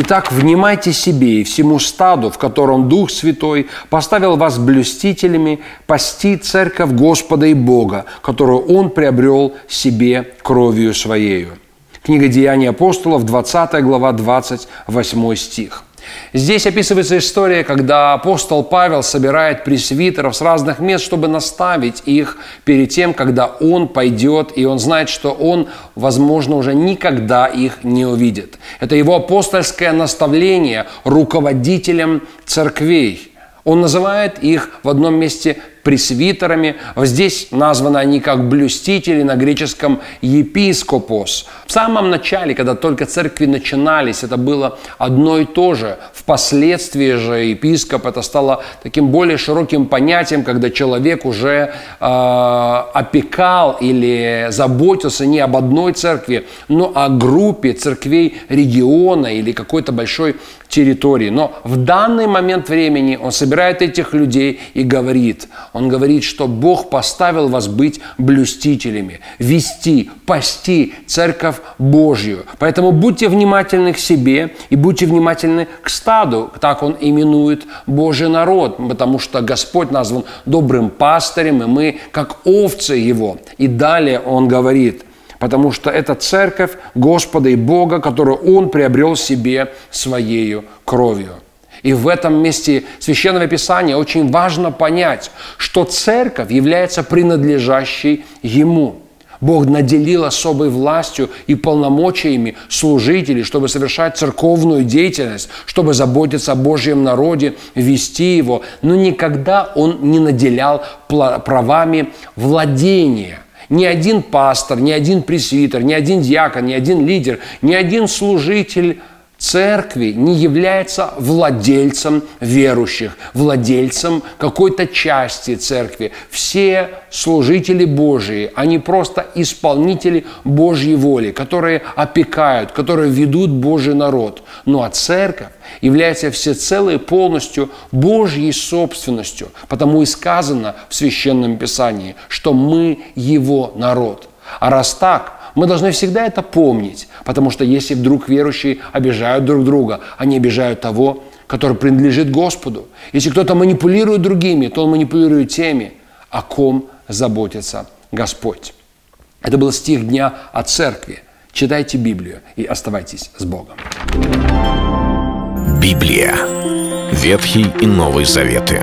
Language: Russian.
Итак, внимайте себе и всему стаду, в котором Дух Святой поставил вас блюстителями, пасти церковь Господа и Бога, которую Он приобрел себе кровью Своею. Книга Деяний апостолов, 20 глава, 28 стих. Здесь описывается история, когда апостол Павел собирает пресвитеров с разных мест, чтобы наставить их перед тем, когда он пойдет, и он знает, что он, возможно, уже никогда их не увидит. Это его апостольское наставление руководителям церквей. Он называет их в одном месте пресвитерами. Здесь названы они как блюстители, на греческом епископос. В самом начале, когда только церкви начинались, это было одно и то же. Впоследствии же епископ это стало таким более широким понятием, когда человек уже э, опекал или заботился не об одной церкви, но о группе церквей региона или какой-то большой территории. Но в данный момент времени он собирает этих людей и говорит, он говорит, что Бог поставил вас быть блюстителями, вести, пасти церковь Божью. Поэтому будьте внимательны к себе и будьте внимательны к стаду. Так он именует Божий народ, потому что Господь назван добрым пастырем, и мы как овцы Его. И далее он говорит, потому что это церковь Господа и Бога, которую Он приобрел себе Своею кровью. И в этом месте Священного Писания очень важно понять, что церковь является принадлежащей Ему. Бог наделил особой властью и полномочиями служителей, чтобы совершать церковную деятельность, чтобы заботиться о Божьем народе, вести его. Но никогда Он не наделял правами владения – ни один пастор, ни один пресвитер, ни один диакон, ни один лидер, ни один служитель церкви не является владельцем верующих, владельцем какой-то части церкви. Все служители Божии, они просто исполнители Божьей воли, которые опекают, которые ведут Божий народ. Ну а церковь является всецело и полностью Божьей собственностью, потому и сказано в Священном Писании, что мы Его народ. А раз так, мы должны всегда это помнить, потому что если вдруг верующие обижают друг друга, они обижают того, который принадлежит Господу. Если кто-то манипулирует другими, то он манипулирует теми, о ком заботится Господь. Это был стих дня о церкви. Читайте Библию и оставайтесь с Богом. Библия. Ветхий и Новый Заветы.